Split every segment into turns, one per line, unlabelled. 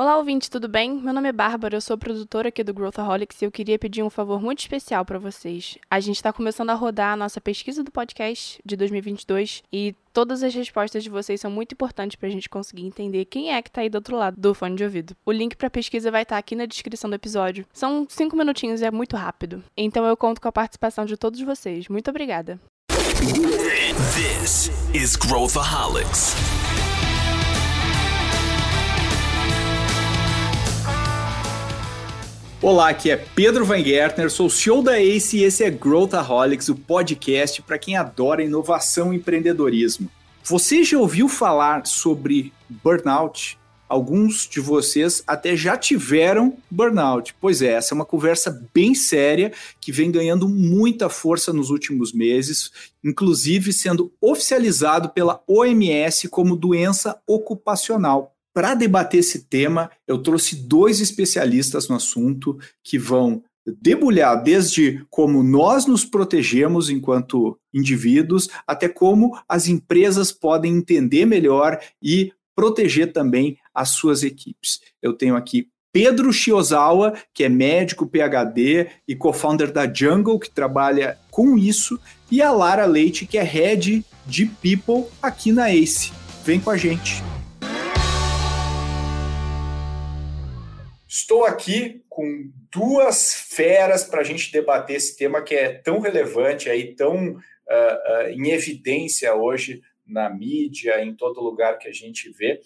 Olá, ouvinte, tudo bem? Meu nome é Bárbara, eu sou produtora aqui do Growthaholics e eu queria pedir um favor muito especial para vocês. A gente está começando a rodar a nossa pesquisa do podcast de 2022 e todas as respostas de vocês são muito importantes para a gente conseguir entender quem é que está aí do outro lado do fone de ouvido. O link para a pesquisa vai estar tá aqui na descrição do episódio. São cinco minutinhos e é muito rápido. Então eu conto com a participação de todos vocês. Muito obrigada. This is Growthaholics.
Olá, aqui é Pedro Van Gertner, sou CEO da ACE e esse é Growthaholics, o podcast para quem adora inovação e empreendedorismo. Você já ouviu falar sobre burnout? Alguns de vocês até já tiveram burnout. Pois é, essa é uma conversa bem séria que vem ganhando muita força nos últimos meses, inclusive sendo oficializado pela OMS como doença ocupacional. Para debater esse tema, eu trouxe dois especialistas no assunto que vão debulhar desde como nós nos protegemos enquanto indivíduos, até como as empresas podem entender melhor e proteger também as suas equipes. Eu tenho aqui Pedro Shiozawa, que é médico PhD e co-founder da Jungle, que trabalha com isso, e a Lara Leite, que é head de People aqui na ACE. Vem com a gente. Estou aqui com duas feras para a gente debater esse tema que é tão relevante, aí, tão uh, uh, em evidência hoje na mídia, em todo lugar que a gente vê.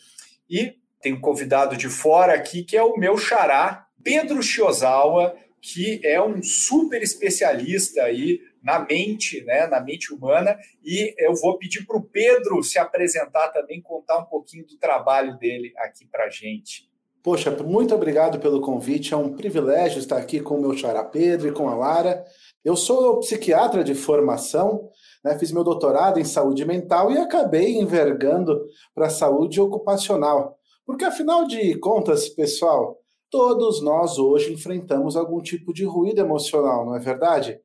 E tem um convidado de fora aqui que é o meu xará, Pedro Shiozawa, que é um super especialista aí na mente, né, na mente humana, e eu vou pedir para o Pedro se apresentar também, contar um pouquinho do trabalho dele aqui para a gente.
Poxa, muito obrigado pelo convite. É um privilégio estar aqui com o meu xará Pedro e com a Lara. Eu sou psiquiatra de formação, né? fiz meu doutorado em saúde mental e acabei envergando para a saúde ocupacional. Porque, afinal de contas, pessoal, todos nós hoje enfrentamos algum tipo de ruído emocional, não é verdade?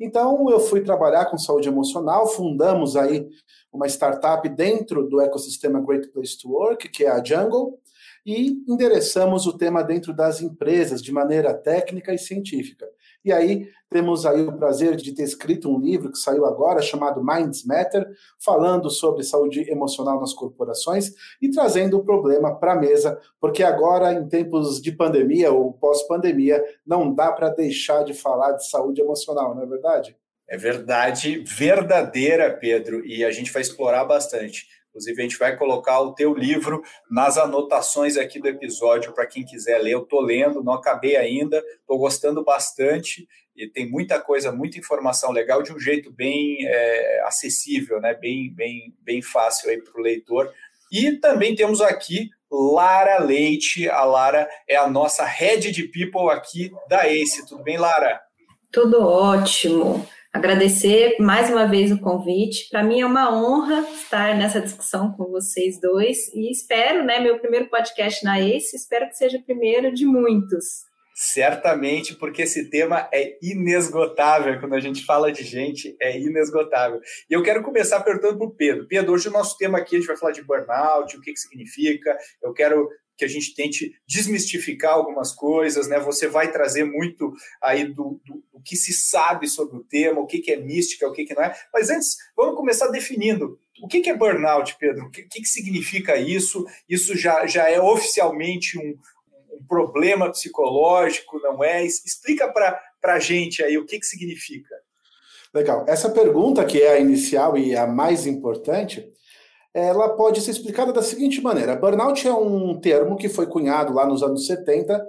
Então, eu fui trabalhar com saúde emocional, fundamos aí uma startup dentro do ecossistema Great Place to Work, que é a Jungle, e endereçamos o tema dentro das empresas de maneira técnica e científica. E aí temos aí o prazer de ter escrito um livro que saiu agora chamado Minds Matter, falando sobre saúde emocional nas corporações e trazendo o problema para a mesa, porque agora em tempos de pandemia ou pós-pandemia não dá para deixar de falar de saúde emocional, não é verdade?
É verdade, verdadeira, Pedro, e a gente vai explorar bastante. Inclusive, a gente vai colocar o teu livro nas anotações aqui do episódio para quem quiser ler. Eu estou lendo, não acabei ainda, estou gostando bastante e tem muita coisa, muita informação legal de um jeito bem é, acessível, né? bem, bem, bem fácil para o leitor. E também temos aqui Lara Leite. A Lara é a nossa head de people aqui da ACE. Tudo bem, Lara?
Tudo ótimo agradecer mais uma vez o convite. Para mim é uma honra estar nessa discussão com vocês dois e espero, né, meu primeiro podcast na ACE, espero que seja o primeiro de muitos.
Certamente, porque esse tema é inesgotável. Quando a gente fala de gente, é inesgotável. E eu quero começar perguntando para o Pedro. Pedro, hoje o nosso tema aqui, a gente vai falar de burnout, o que, que significa. Eu quero que a gente tente desmistificar algumas coisas, né? Você vai trazer muito aí do, do, do que se sabe sobre o tema, o que, que é mística, o que, que não é. Mas antes, vamos começar definindo o que, que é burnout, Pedro? O que, que, significa isso? Isso já, já é oficialmente um, um problema psicológico, não é? Explica para a gente aí o que, que significa.
Legal. Essa pergunta, que é a inicial e a mais importante, ela pode ser explicada da seguinte maneira: burnout é um termo que foi cunhado lá nos anos 70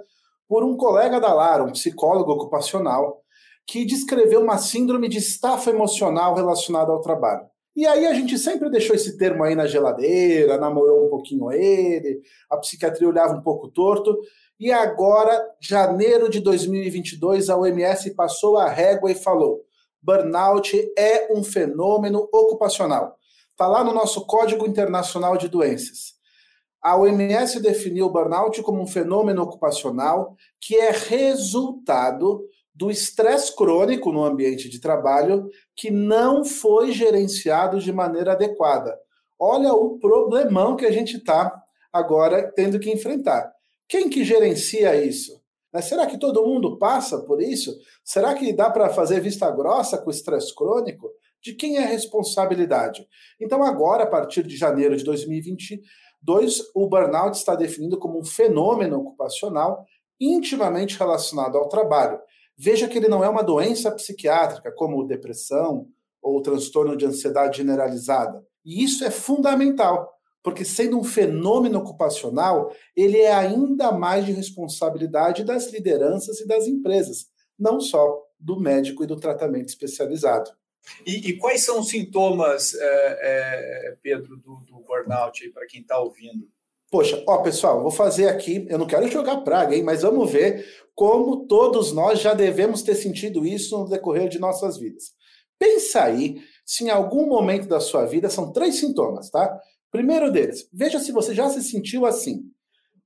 por um colega da Lara, um psicólogo ocupacional, que descreveu uma síndrome de estafa emocional relacionada ao trabalho. E aí a gente sempre deixou esse termo aí na geladeira, namorou um pouquinho ele, a psiquiatria olhava um pouco torto, e agora, janeiro de 2022, a OMS passou a régua e falou: burnout é um fenômeno ocupacional Está lá no nosso Código Internacional de Doenças. A OMS definiu o burnout como um fenômeno ocupacional que é resultado do estresse crônico no ambiente de trabalho que não foi gerenciado de maneira adequada. Olha o problemão que a gente está agora tendo que enfrentar. Quem que gerencia isso? Né, será que todo mundo passa por isso? Será que dá para fazer vista grossa com o estresse crônico? De quem é a responsabilidade? Então, agora, a partir de janeiro de 2022, o burnout está definido como um fenômeno ocupacional intimamente relacionado ao trabalho. Veja que ele não é uma doença psiquiátrica, como depressão ou transtorno de ansiedade generalizada. E isso é fundamental, porque sendo um fenômeno ocupacional, ele é ainda mais de responsabilidade das lideranças e das empresas, não só do médico e do tratamento especializado.
E, e quais são os sintomas, é, é, Pedro, do, do burnout para quem está ouvindo?
Poxa, ó, pessoal, vou fazer aqui. Eu não quero jogar praga, hein? Mas vamos ver como todos nós já devemos ter sentido isso no decorrer de nossas vidas. Pensa aí se em algum momento da sua vida são três sintomas, tá? Primeiro deles, veja se você já se sentiu assim.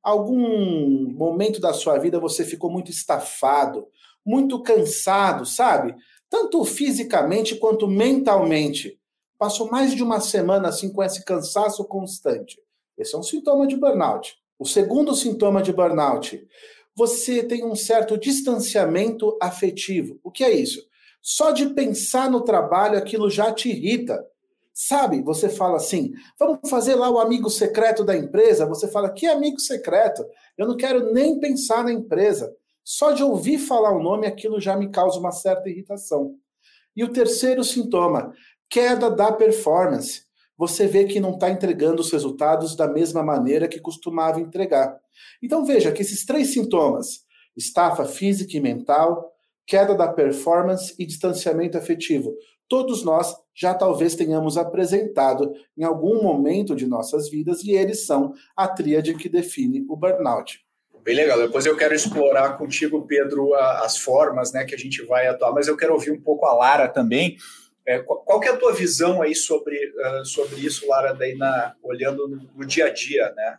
Algum momento da sua vida você ficou muito estafado, muito cansado, sabe? Tanto fisicamente quanto mentalmente. Passou mais de uma semana assim com esse cansaço constante. Esse é um sintoma de burnout. O segundo sintoma de burnout, você tem um certo distanciamento afetivo. O que é isso? Só de pensar no trabalho aquilo já te irrita. Sabe, você fala assim, vamos fazer lá o amigo secreto da empresa. Você fala, que amigo secreto? Eu não quero nem pensar na empresa. Só de ouvir falar o nome, aquilo já me causa uma certa irritação. E o terceiro sintoma, queda da performance. Você vê que não está entregando os resultados da mesma maneira que costumava entregar. Então veja que esses três sintomas, estafa física e mental, queda da performance e distanciamento afetivo, todos nós já talvez tenhamos apresentado em algum momento de nossas vidas e eles são a tríade que define o burnout.
Bem legal. Depois eu quero explorar contigo, Pedro, as formas né, que a gente vai atuar, mas eu quero ouvir um pouco a Lara também. É, qual que é a tua visão aí sobre, uh, sobre isso, Lara, daí na, olhando no, no, dia a dia, né?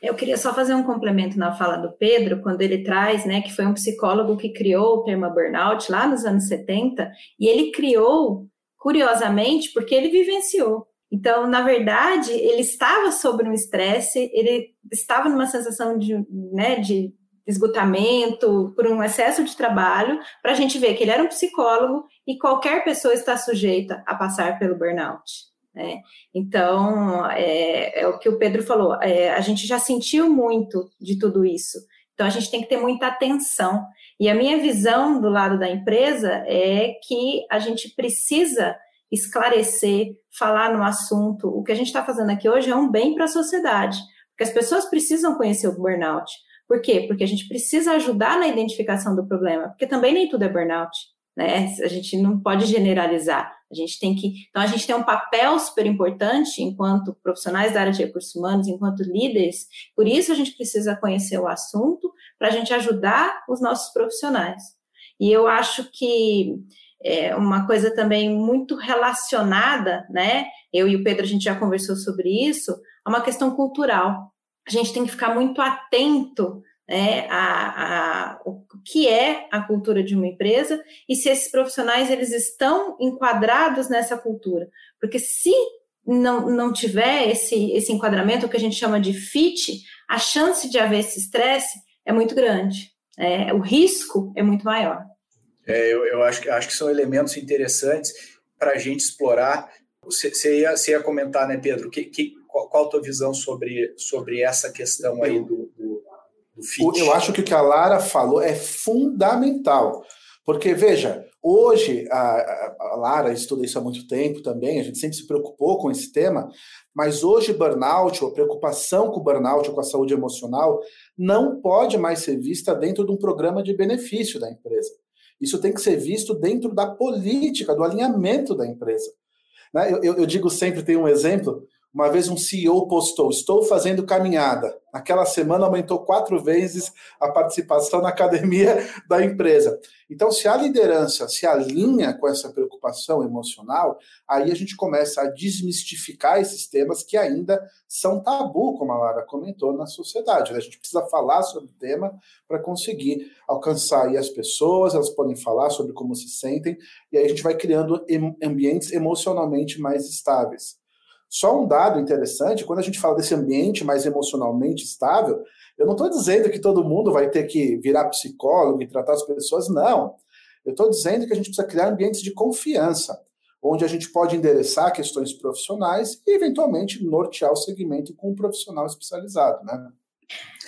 Eu queria só fazer um complemento na fala do Pedro, quando ele traz, né, que foi um psicólogo que criou o termo burnout lá nos anos 70, e ele criou curiosamente, porque ele vivenciou. Então, na verdade, ele estava sob um estresse, ele estava numa sensação de, né, de esgotamento, por um excesso de trabalho, para a gente ver que ele era um psicólogo e qualquer pessoa está sujeita a passar pelo burnout. Né? Então, é, é, o que o Pedro falou, é, a gente já sentiu muito de tudo isso. Então, a gente tem que ter muita atenção. E a minha visão do lado da empresa é que a gente precisa esclarecer, falar no assunto. O que a gente está fazendo aqui hoje é um bem para a sociedade, porque as pessoas precisam conhecer o burnout. Por quê? Porque a gente precisa ajudar na identificação do problema, porque também nem tudo é burnout. Né? A gente não pode generalizar. A gente tem que. Então, a gente tem um papel super importante enquanto profissionais da área de recursos humanos, enquanto líderes. Por isso, a gente precisa conhecer o assunto para a gente ajudar os nossos profissionais. E eu acho que é uma coisa também muito relacionada, né? Eu e o Pedro, a gente já conversou sobre isso, é uma questão cultural. A gente tem que ficar muito atento né, a, a, o que é a cultura de uma empresa e se esses profissionais eles estão enquadrados nessa cultura. Porque se não, não tiver esse, esse enquadramento, o que a gente chama de fit, a chance de haver esse estresse é muito grande. É, o risco é muito maior.
É, eu, eu acho, acho que são elementos interessantes para a gente explorar. Você ia, ia comentar, né, Pedro? Que, que, qual, qual a tua visão sobre, sobre essa questão aí do, do, do fit?
Eu acho que o que a Lara falou é fundamental. Porque, veja, hoje, a, a, Lara estuda isso há muito tempo também, a gente sempre se preocupou com esse tema, mas hoje burnout, ou preocupação com o burnout ou com a saúde emocional, não pode mais ser vista dentro de um programa de benefício da empresa. Isso tem que ser visto dentro da política, do alinhamento da empresa. Né? Eu, eu, eu digo sempre, tem um exemplo, uma vez um CEO postou: Estou fazendo caminhada. Naquela semana aumentou quatro vezes a participação na academia da empresa. Então, se a liderança se alinha com essa preocupação emocional, aí a gente começa a desmistificar esses temas que ainda são tabu, como a Lara comentou, na sociedade. A gente precisa falar sobre o tema para conseguir alcançar as pessoas, elas podem falar sobre como se sentem, e aí a gente vai criando ambientes emocionalmente mais estáveis. Só um dado interessante, quando a gente fala desse ambiente mais emocionalmente estável, eu não estou dizendo que todo mundo vai ter que virar psicólogo e tratar as pessoas, não. Eu estou dizendo que a gente precisa criar ambientes de confiança, onde a gente pode endereçar questões profissionais e, eventualmente, nortear o segmento com um profissional especializado, né?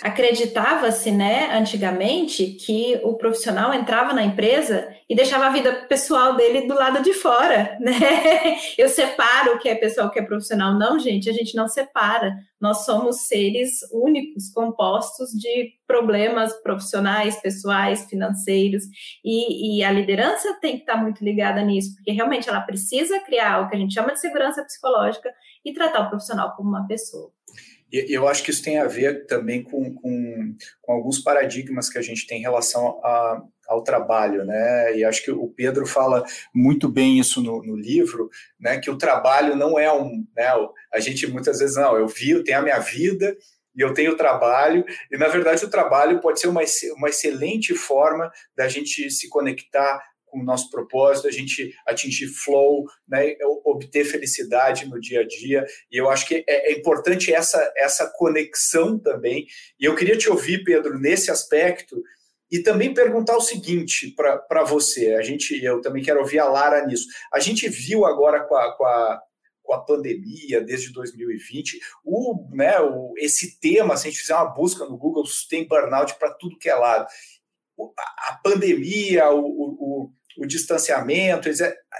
Acreditava-se, né, antigamente, que o profissional entrava na empresa e deixava a vida pessoal dele do lado de fora, né? Eu separo o que é pessoal, o que é profissional. Não, gente, a gente não separa. Nós somos seres únicos, compostos de problemas profissionais, pessoais, financeiros, e, e a liderança tem que estar muito ligada nisso, porque realmente ela precisa criar o que a gente chama de segurança psicológica e tratar o profissional como uma pessoa.
E eu acho que isso tem a ver também com, com, com alguns paradigmas que a gente tem em relação a, ao trabalho, né? E acho que o Pedro fala muito bem isso no, no, livro, né? Que o trabalho não é um, né? A gente muitas vezes não, eu vi, eu tenho a minha vida e eu tenho trabalho e na verdade o trabalho pode ser uma, uma excelente forma da gente se conectar com o nosso propósito, a gente atingir flow, né, obter felicidade no dia a dia. E eu acho que é, é importante essa, essa conexão também. E eu queria te ouvir, Pedro, nesse aspecto, e também perguntar o seguinte para você. A gente, eu também quero ouvir a Lara nisso. A gente viu agora com a, com a, com a pandemia desde 2020, o, né, o, esse tema, se a gente fizer uma busca no Google, tem burnout para tudo que é lado. A pandemia, o, o, o distanciamento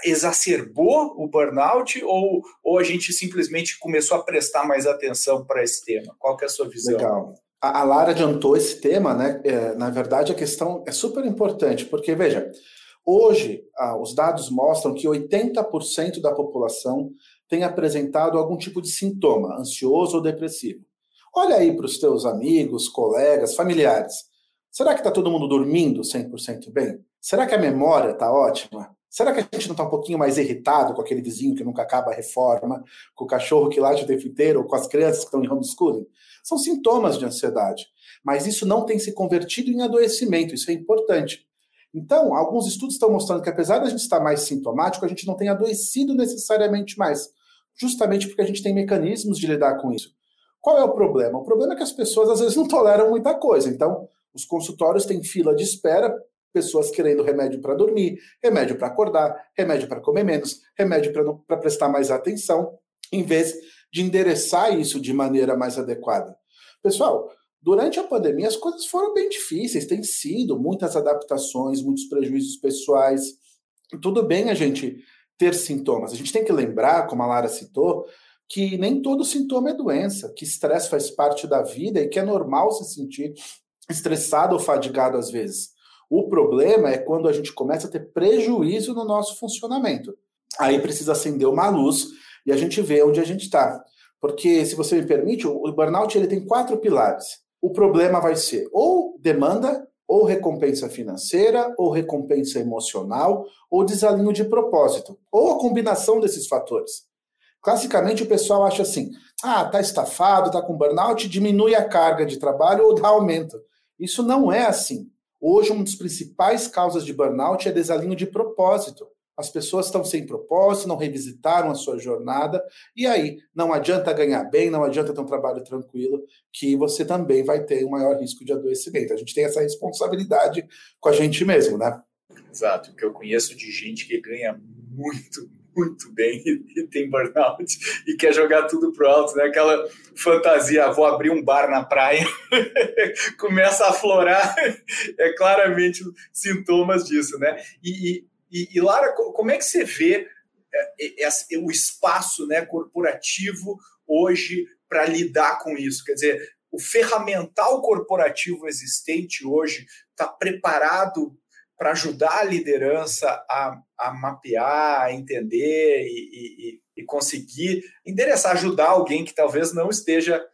exacerbou o burnout ou, ou a gente simplesmente começou a prestar mais atenção para esse tema? Qual que é a sua visão?
Legal. A, Lara adiantou esse tema, né? É, na verdade, a questão é super importante, porque, veja, hoje ah, os dados mostram que 80% da população tem apresentado algum tipo de sintoma, ansioso ou depressivo. Olha aí para os teus amigos, colegas, familiares. Será que está todo mundo dormindo 100% bem? Será que a memória está ótima? Será que a gente não está um pouquinho mais irritado com aquele vizinho que nunca acaba a reforma, com o cachorro que late o tempo inteiro, ou com as crianças que estão em homeschooling? São sintomas de ansiedade. Mas isso não tem se convertido em adoecimento, isso é importante. Então, alguns estudos estão mostrando que apesar de a gente estar mais sintomático, a gente não tem adoecido necessariamente mais, justamente porque a gente tem mecanismos de lidar com isso. Qual é o problema? O problema é que as pessoas às vezes não toleram muita coisa. Então, os consultórios têm fila de espera pessoas querendo remédio para dormir, remédio para acordar, remédio para comer menos, remédio para prestar mais atenção, em vez de endereçar isso de maneira mais adequada. Pessoal, durante a pandemia as coisas foram bem difíceis, tem sido muitas adaptações, muitos prejuízos pessoais. Tudo bem a gente ter sintomas. A gente tem que lembrar, como a Lara citou, que nem todo sintoma é doença, que estresse faz parte da vida e que é normal se sentir estressado ou fadigado às vezes. O problema é quando a gente começa a ter prejuízo no nosso funcionamento. Aí precisa acender uma luz e a gente vê onde a gente está. Porque, se você me permite, o burnout ele tem quatro pilares. O problema vai ser ou demanda, ou recompensa financeira, ou recompensa emocional, ou desalinho de propósito, ou a combinação desses fatores. Classicamente, o pessoal acha assim: ah, tá estafado, tá com burnout, diminui a carga de trabalho ou dá aumento. Isso não é assim. Hoje, uma das principais causas de burnout é desalinho de propósito. As pessoas estão sem propósito, não revisitaram a sua jornada, e aí não adianta ganhar bem, não adianta ter um trabalho tranquilo, que você também vai ter um maior risco de adoecimento. A gente tem essa responsabilidade com a gente mesmo, né?
Exato, que eu conheço de gente que ganha muito, muito bem e tem burnout e quer jogar tudo pro alto, né? Aquela fantasia, vou abrir um bar na praia, começa a aflorar, é claramente sintomas disso, né? E, e, e Lara, como é que você vê é, o espaço né, corporativo hoje para lidar com isso? Quer dizer, o ferramental corporativo existente hoje está preparado para ajudar a liderança a, a mapear, a entender e, e, e, conseguir endereçar, ajudar alguém que talvez não esteja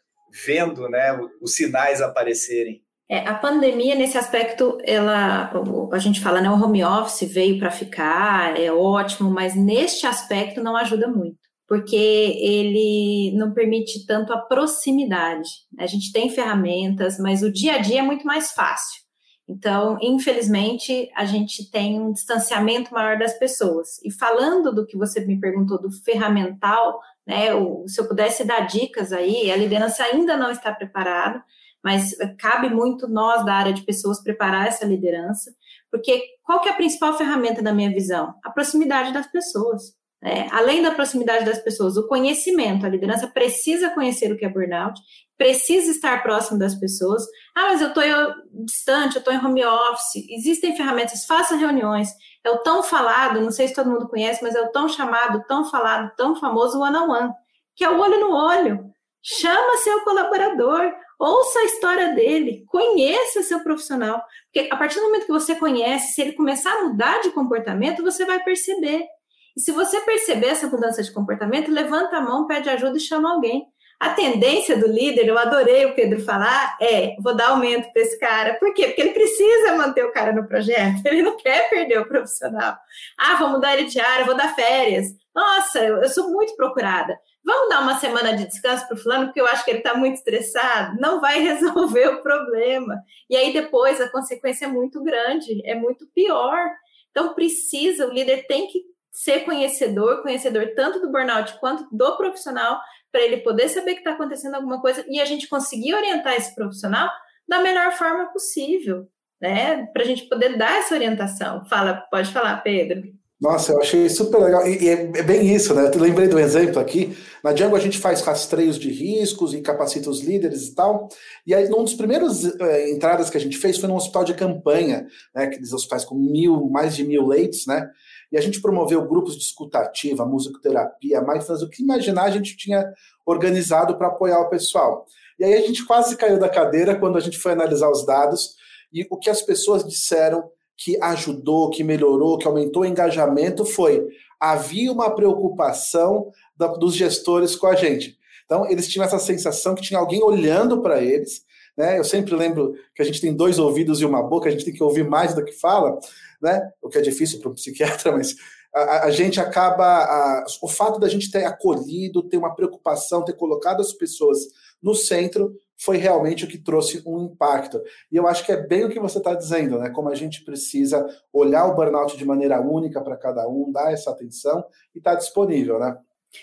vendo né, os sinais aparecerem.
É, a pandemia, nesse aspecto, ela, a gente fala, né, o home office veio para ficar, é ótimo, mas neste aspecto não ajuda muito, porque ele não permite tanto a proximidade. A gente tem ferramentas, mas o dia a dia é muito mais fácil. Então, infelizmente, a gente tem um distanciamento maior das pessoas. E falando do que você me perguntou do ferramental né? Se eu pudesse dar dicas aí, a liderança ainda não está preparada, mas cabe muito nós da área de pessoas preparar essa liderança, porque qual que é a principal ferramenta da minha visão? A proximidade das pessoas. É, além da proximidade das pessoas, o conhecimento, a liderança precisa conhecer o que é burnout, precisa estar próximo das pessoas. Ah, mas eu estou distante, eu estou em home office. Existem ferramentas, faça reuniões. É o tão falado, não sei se todo mundo conhece, mas é o tão chamado, tão falado, tão famoso one-on-one, que é o olho no olho. Chama seu colaborador, ouça a história dele, conheça seu profissional. Porque a partir do momento que você conhece, se ele começar a mudar de comportamento, você vai perceber. E se você perceber essa mudança de comportamento, levanta a mão, pede ajuda e chama alguém. A tendência do líder, eu adorei o Pedro falar, é: vou dar aumento para esse cara. Por quê? Porque ele precisa manter o cara no projeto, ele não quer perder o profissional. Ah, vou mudar ele de área, vou dar férias. Nossa, eu, eu sou muito procurada. Vamos dar uma semana de descanso para o fulano, porque eu acho que ele está muito estressado. Não vai resolver o problema. E aí depois a consequência é muito grande, é muito pior. Então precisa, o líder tem que ser conhecedor, conhecedor tanto do burnout quanto do profissional, para ele poder saber que está acontecendo alguma coisa e a gente conseguir orientar esse profissional da melhor forma possível, né? Para a gente poder dar essa orientação. Fala, pode falar, Pedro.
Nossa, eu achei super legal. E, é, é, bem isso, né? Eu lembrei do exemplo aqui. Na Django a gente faz rastreios de riscos e capacita os líderes e tal. E aí, um dos primeiros uh, entradas que a gente fez foi num hospital de campanha, né? Aqueles hospitais com mil, mais de mil leitos, né? E a gente promoveu grupos de escutativa, musicoterapia, mindfulness, o que imaginar a gente tinha organizado para apoiar o pessoal. E aí a gente quase caiu da cadeira quando a gente foi analisar os dados e o que as pessoas disseram que ajudou, que melhorou, que aumentou o engajamento foi havia uma preocupação da, dos gestores com a gente. Então, eles tinham essa sensação que tinha alguém olhando para eles. Né? Eu sempre lembro que a gente tem dois ouvidos e uma boca, a gente tem que ouvir mais do que fala né? O que é difícil para um psiquiatra, mas a, a gente acaba. A, o fato da gente ter acolhido, ter uma preocupação, ter colocado as pessoas no centro, foi realmente o que trouxe um impacto. E eu acho que é bem o que você está dizendo, né? Como a gente precisa olhar o burnout de maneira única para cada um, dar essa atenção e estar tá disponível, né?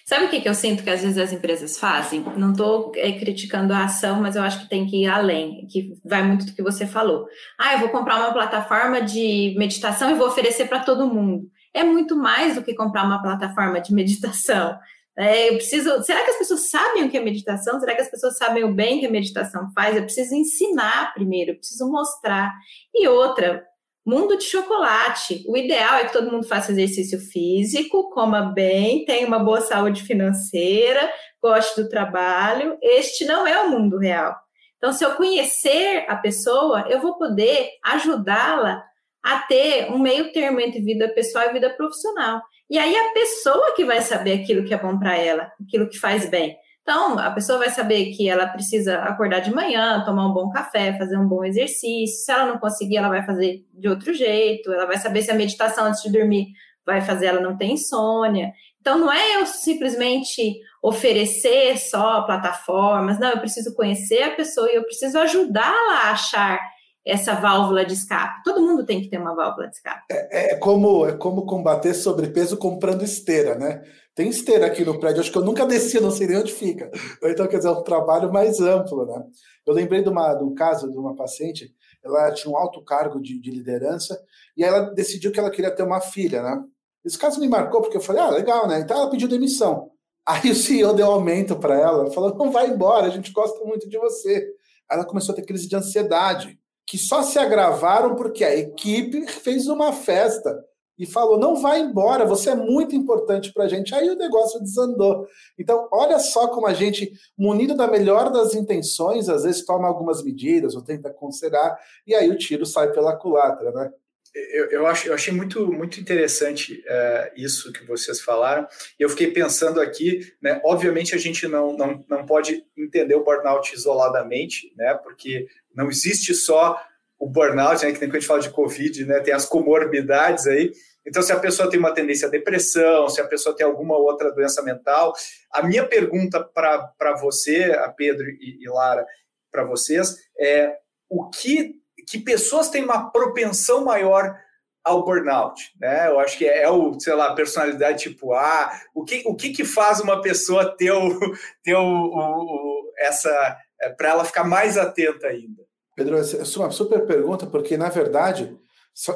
Sabe o que, eu sinto que às vezes as empresas fazem? Não estou é, criticando a ação, mas eu acho que tem que ir além, que vai muito do que você falou. Ah, eu vou comprar uma plataforma de meditação e vou oferecer para todo mundo. É muito mais do que comprar uma plataforma de meditação. É, eu preciso. Será que as pessoas sabem o que é meditação? Será que as pessoas sabem o bem que a meditação faz? Eu preciso ensinar primeiro, eu preciso mostrar. E outra, Mundo de chocolate. O ideal é que todo mundo faça exercício físico, coma bem, tenha uma boa saúde financeira, goste do trabalho. Este não é o mundo real. Então, se eu conhecer a pessoa, eu vou poder ajudá-la a ter um meio termo entre vida pessoal e vida profissional. E aí a pessoa que vai saber aquilo que é bom para ela, aquilo que faz bem. Então, a pessoa vai saber que ela precisa acordar de manhã, tomar um bom café, fazer um bom exercício. Se ela não conseguir, ela vai fazer de outro jeito. Ela vai saber se a meditação antes de dormir vai fazer ela não ter insônia. Então, não é eu simplesmente oferecer só plataformas. Não, eu preciso conhecer a pessoa e eu preciso ajudá-la a achar essa válvula de escape. Todo mundo tem que ter uma válvula de escape.
É, é, como, é como combater sobrepeso comprando esteira, né? Tem esteira aqui no prédio, acho que eu nunca desci, não sei nem onde fica. Então, quer dizer, é um trabalho mais amplo, né? Eu lembrei de, uma, de um caso de uma paciente, ela tinha um alto cargo de, de liderança, e ela decidiu que ela queria ter uma filha, né? Esse caso me marcou, porque eu falei, ah, legal, né? Então ela pediu demissão. Aí o CEO deu aumento para ela, falou, não vai embora, a gente gosta muito de você. Aí ela começou a ter crise de ansiedade, que só se agravaram porque a equipe fez uma festa e falou: não vai embora, você é muito importante para a gente. Aí o negócio desandou. Então, olha só como a gente, munido da melhor das intenções, às vezes toma algumas medidas ou tenta considerar, e aí o tiro sai pela culatra, né?
Eu, eu, acho, eu achei muito, muito interessante é, isso que vocês falaram. Eu fiquei pensando aqui, né? Obviamente a gente não, não, não pode entender o burnout isoladamente, né? Porque não existe só o burnout, né, que nem quando a gente fala de Covid, né, tem as comorbidades aí. Então, se a pessoa tem uma tendência à depressão, se a pessoa tem alguma outra doença mental, a minha pergunta para você, a Pedro e, e Lara, para vocês, é o que, que pessoas têm uma propensão maior ao burnout, né? Eu acho que é, é, o, sei lá, personalidade tipo A. O que, o que, que faz uma pessoa ter, o, ter o, o essa é, para ela ficar mais atenta ainda?
Pedro, essa é uma super pergunta, porque na verdade,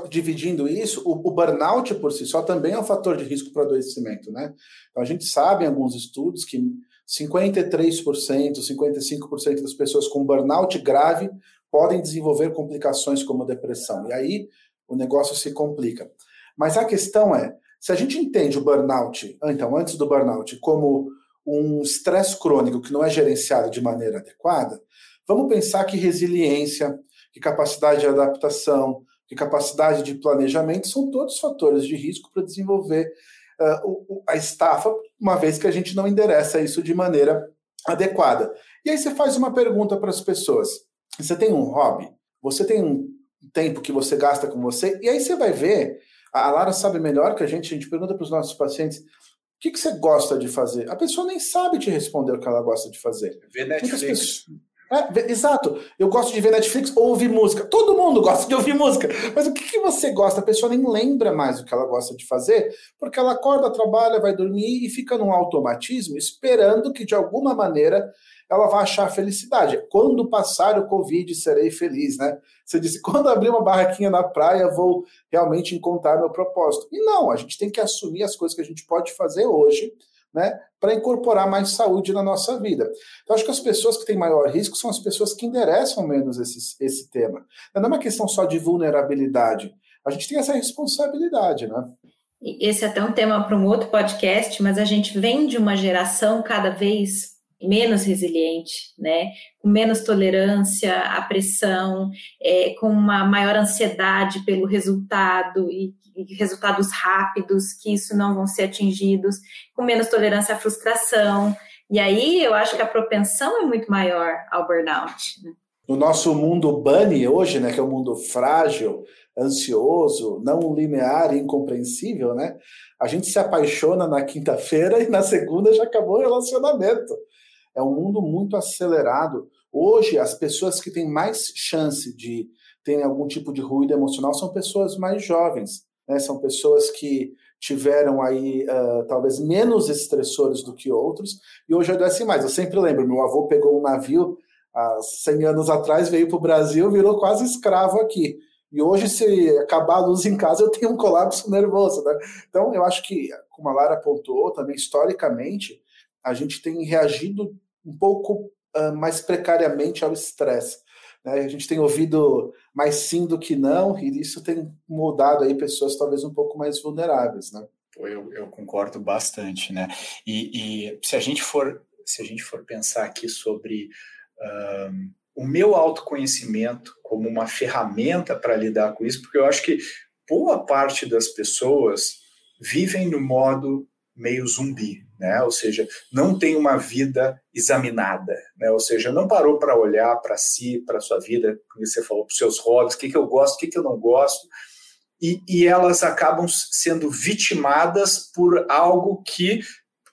dividindo isso, o, o, burnout por si só também é um fator de risco para adoecimento, né? Então a gente sabe em alguns estudos que 53%, 55% das pessoas com burnout grave podem desenvolver complicações como depressão. E aí o negócio se complica. Mas a questão é, se a gente entende o burnout, então, antes do burnout, como um estresse crônico que não é gerenciado de maneira adequada, vamos pensar que resiliência, que capacidade de adaptação, que capacidade de planejamento são todos fatores de risco para desenvolver uh, a estafa, uma vez que a gente não endereça isso de maneira adequada. E aí você faz uma pergunta para as pessoas: você tem um hobby? Você tem um tempo que você gasta com você? E aí você vai ver, a Lara sabe melhor que a gente, a gente pergunta para os nossos pacientes. O que, que você gosta de fazer? A pessoa nem sabe te responder o que ela gosta de fazer.
Ver Netflix. Pessoas,
é, exato. Eu gosto de ver Netflix ou ouvir música. Todo mundo gosta de ouvir música. Mas o que, que você gosta? A pessoa nem lembra mais o que ela gosta de fazer, porque ela acorda, trabalha, vai dormir e fica num automatismo, esperando que de alguma maneira ela vai achar felicidade. Quando passar o Covid, serei feliz, né? Você disse, quando abrir uma barraquinha na praia, vou realmente encontrar meu propósito. E não, a gente tem que assumir as coisas que a gente pode fazer hoje né, para incorporar mais saúde na nossa vida. Então, acho que as pessoas que têm maior risco são as pessoas que endereçam menos esse, esse tema. Não é uma questão só de vulnerabilidade. A gente tem essa responsabilidade, né?
Esse é até um tema para um outro podcast, mas a gente vem de uma geração cada vez menos resiliente, né? Com menos tolerância à pressão, é, com uma maior ansiedade pelo resultado e, e, resultados rápidos, que isso não vão ser atingidos, com menos tolerância à frustração. E aí eu acho que a propensão é muito maior ao burnout. Né?
No nosso mundo bunny hoje, né, que é um mundo frágil, ansioso, não linear e incompreensível, né? A gente se apaixona na quinta-feira e na segunda já acabou o relacionamento. É um mundo muito acelerado. Hoje, as pessoas que têm mais chance de terem algum tipo de ruído emocional são pessoas mais jovens, né? São pessoas que tiveram aí uh, talvez menos estressores do que outros e hoje adoecem mais. Eu sempre lembro, meu avô pegou um navio há 100 anos atrás, veio para o Brasil, virou quase escravo aqui. E hoje, se acabar a luz em casa, eu tenho um colapso nervoso. Né? Então, eu acho que, como a Lara apontou, também historicamente, a gente tem reagido um pouco uh, mais precariamente ao estresse. Né? A gente tem ouvido mais sim do que não, e isso tem mudado aí pessoas talvez um pouco mais vulneráveis. Né?
Eu, eu concordo bastante, né? E, e, se a gente for se a gente for pensar aqui sobre um, o meu autoconhecimento como uma ferramenta para lidar com isso, porque eu acho que boa parte das pessoas vivem no modo meio zumbi, né? Ou seja, não tem uma vida examinada, né? Ou seja, não parou para olhar para si, para sua vida, como você falou, para os seus hobbies, o que, que eu gosto, o que, que eu não gosto, e, e elas acabam sendo vitimadas por algo que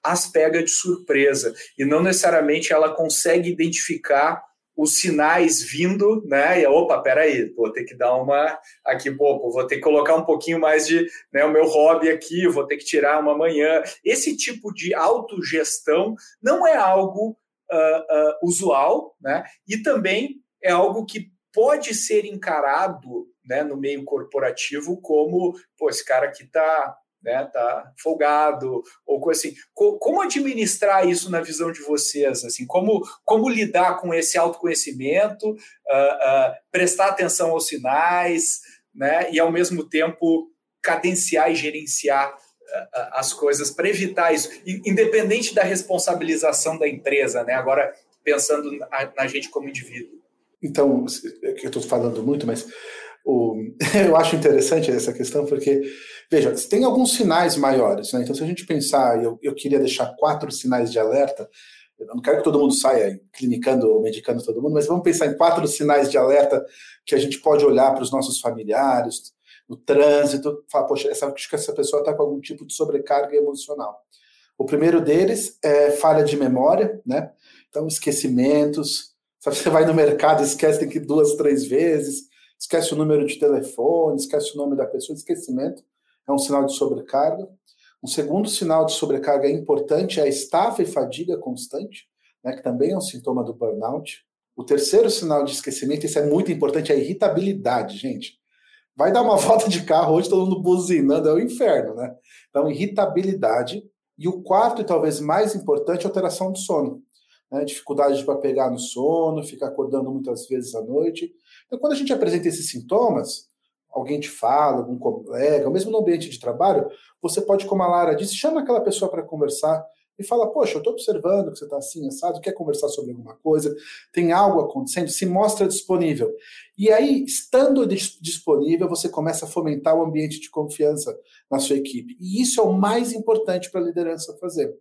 as pega de surpresa e não necessariamente ela consegue identificar os sinais vindo, né? E opa, peraí, vou ter que dar uma aqui, pô, vou ter que colocar um pouquinho mais de, né, o meu hobby aqui, vou ter que tirar uma manhã. Esse tipo de autogestão não é algo uh, uh, usual, né? E também é algo que pode ser encarado, né, no meio corporativo como, pô, esse cara aqui tá né, tá folgado ou coisa assim. Como administrar isso na visão de vocês? Assim, como, como lidar com esse autoconhecimento, uh, uh, prestar atenção aos sinais, né, e ao mesmo tempo cadenciar e gerenciar uh, as coisas para evitar isso, independente da responsabilização da empresa, né? Agora pensando na, na gente como indivíduo.
Então, eu estou falando muito, mas o, eu acho interessante essa questão porque Veja, tem alguns sinais maiores, né? Então, se a gente pensar, eu, eu queria deixar quatro sinais de alerta, eu não quero que todo mundo saia clinicando ou medicando todo mundo, mas vamos pensar em quatro sinais de alerta que a gente pode olhar para os nossos familiares, no trânsito, falar, poxa, essa, acho que essa pessoa está com algum tipo de sobrecarga emocional. O primeiro deles é falha de memória, né? Então, esquecimentos. Sabe, você vai no mercado, esquece que duas, três vezes. Esquece o número de telefone, esquece o nome da pessoa, esquecimento é um sinal de sobrecarga. Um segundo sinal de sobrecarga importante é a estafa e fadiga constante, né, que também é um sintoma do burnout. O terceiro sinal de esquecimento, isso é muito importante, é a irritabilidade, gente. Vai dar uma volta de carro hoje, todo mundo buzinando, é o inferno, né? Então, irritabilidade. E o quarto, e talvez mais importante, é alteração do sono. Né? Dificuldade para pegar no sono, ficar acordando muitas vezes à noite. Então, quando a gente apresenta esses sintomas, alguém te fala, algum colega, ou mesmo no ambiente de trabalho, você pode, como a Lara disse, chama aquela pessoa para conversar e fala, poxa, eu estou observando que você está assim, assado, quer conversar sobre alguma coisa, tem algo acontecendo, se mostra disponível. E aí, estando disponível, você começa a fomentar o ambiente de confiança na sua equipe. E isso é o mais importante para a liderança fazer.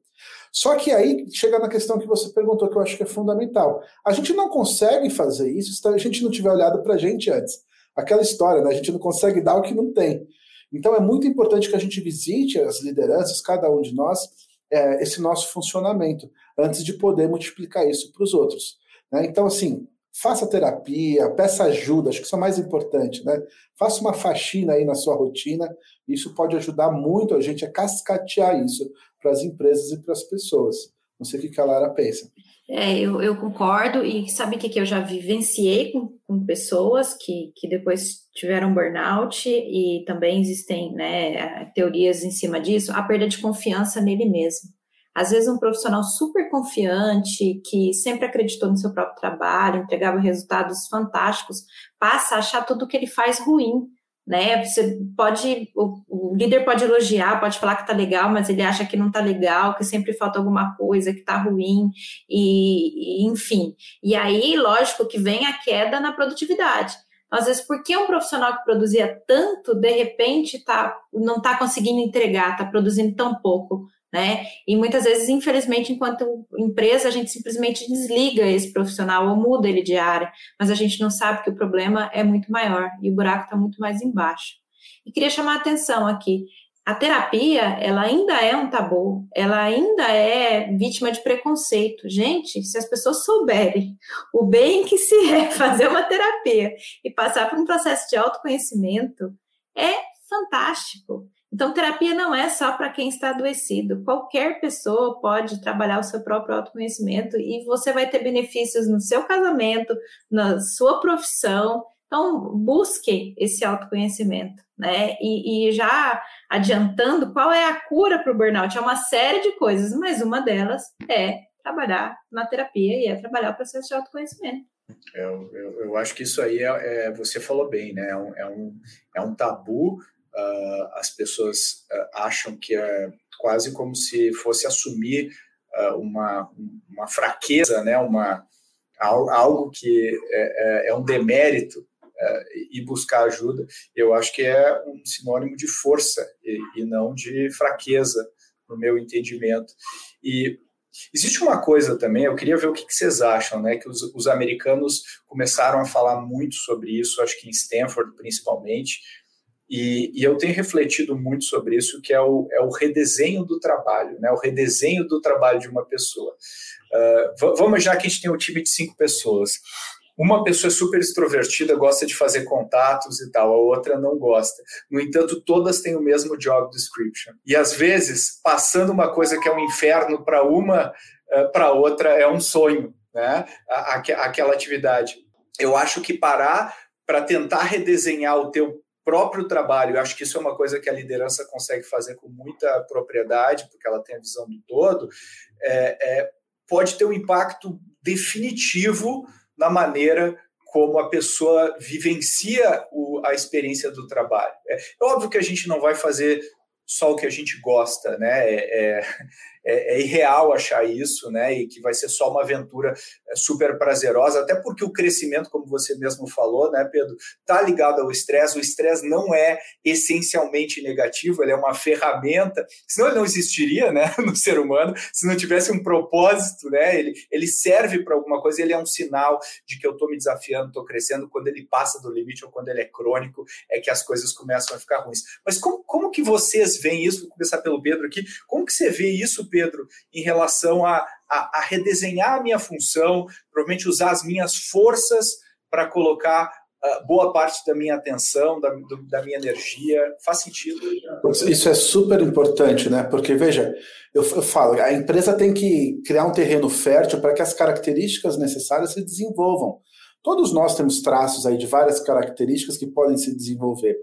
Só que aí chega na questão que você perguntou, que eu acho que é fundamental. A gente não consegue fazer isso se a gente não tiver olhado para a gente antes aquela história, né? A gente não consegue dar o que não tem. Então é muito importante que a gente visite as lideranças, cada um de nós, é, esse nosso funcionamento, antes de poder multiplicar isso para os outros. Né? Então, assim, faça terapia, peça ajuda, acho que isso é mais importante, né? Faça uma faxina aí na sua rotina, isso pode ajudar muito a gente a cascatear isso para as empresas e para as pessoas. Não sei o que a Lara pensa.
É, eu, eu, concordo, e sabe o que, que eu já vivenciei com, com, pessoas que, que depois tiveram burnout, e também existem né, teorias em cima disso, a perda de confiança nele mesmo. Às vezes, um profissional super confiante, que sempre acreditou no seu próprio trabalho, entregava resultados fantásticos, passa a achar tudo que ele faz ruim, né? Você pode, o, o, líder pode elogiar, pode falar que tá legal, mas ele acha que não tá legal, que sempre falta alguma coisa, que tá ruim, e, e enfim. E aí, lógico que vem a queda na produtividade. Às vezes, porque um profissional que produzia tanto, de repente, tá, não está conseguindo entregar, está produzindo tão pouco né? E muitas vezes, infelizmente, enquanto empresa, a gente simplesmente desliga esse profissional ou muda ele de área, mas a gente não sabe que o problema é muito maior e o buraco está muito mais embaixo. E queria chamar a atenção aqui. A terapia, ela ainda é um tabu, ela ainda é vítima de preconceito. Gente, se as pessoas souberem o bem que se é fazer uma terapia e passar por um processo de autoconhecimento, é fantástico. Então, terapia não é só para quem está adoecido. Qualquer pessoa pode trabalhar o seu próprio autoconhecimento e você vai ter benefícios no seu casamento, na sua profissão. Então, busque esse autoconhecimento, né? E, e já adiantando, qual é a cura para o burnout? É uma série de coisas, mas uma delas é trabalhar na terapia e é trabalhar o processo de autoconhecimento.
Eu, eu, eu acho que isso aí é, é, você falou bem, né? É um, é um, é um tabu uh, as pessoas uh, acham que é quase como se fosse assumir uh, uma, uma fraqueza, né? uma, algo que é, é, é um demérito e buscar ajuda, eu acho que é um sinônimo de força e, e não de fraqueza, no meu entendimento. E Existe uma coisa também, eu queria ver o que, vocês acham, né? Que os, os, americanos começaram a falar muito sobre isso, acho que em Stanford principalmente, e, e, eu tenho refletido muito sobre isso, que é o, é o redesenho do trabalho, né? o redesenho do trabalho de uma pessoa. Uh, vamos já que a gente tem um time de cinco pessoas. Uma pessoa é super extrovertida, gosta de fazer contatos e tal, a outra não gosta. No entanto, todas têm o mesmo job description. E às vezes, passando uma coisa que é um inferno para uma, uh, para outra é um sonho, né? Aquela atividade. Eu acho que parar para tentar redesenhar o teu próprio trabalho, eu acho que isso é uma coisa que a liderança consegue fazer com muita propriedade, porque ela tem a visão do todo, é, é, pode ter um impacto definitivo na maneira como a pessoa vivencia o, a experiência do trabalho. É, é óbvio que a gente não vai fazer só o que a gente gosta, né? É, é, é, irreal achar isso, né? E que vai ser só uma aventura é, super prazerosa, até porque o crescimento, como você mesmo falou, né, Pedro, tá ligado ao estresse. O estresse não é essencialmente negativo, ele é uma ferramenta, senão ele não existiria, né, no ser humano, se não tivesse um propósito, né? Ele, ele serve para alguma coisa, ele é um sinal de que eu estou me desafiando, estou crescendo. Quando ele passa do limite ou quando ele é crônico, é que as coisas começam a ficar ruins. Mas como, como que vocês veem isso? Vou começar pelo Pedro aqui. Como que você vê isso, Pedro, em relação a, a, a redesenhar a minha função, provavelmente usar as minhas forças para colocar uh, boa parte da minha atenção, da, do, da minha energia. Faz sentido?
Isso é super importante, né? Porque, veja, eu, eu falo, a empresa tem que criar um terreno fértil para que as características necessárias se desenvolvam. Todos nós temos traços aí de várias características que podem se desenvolver.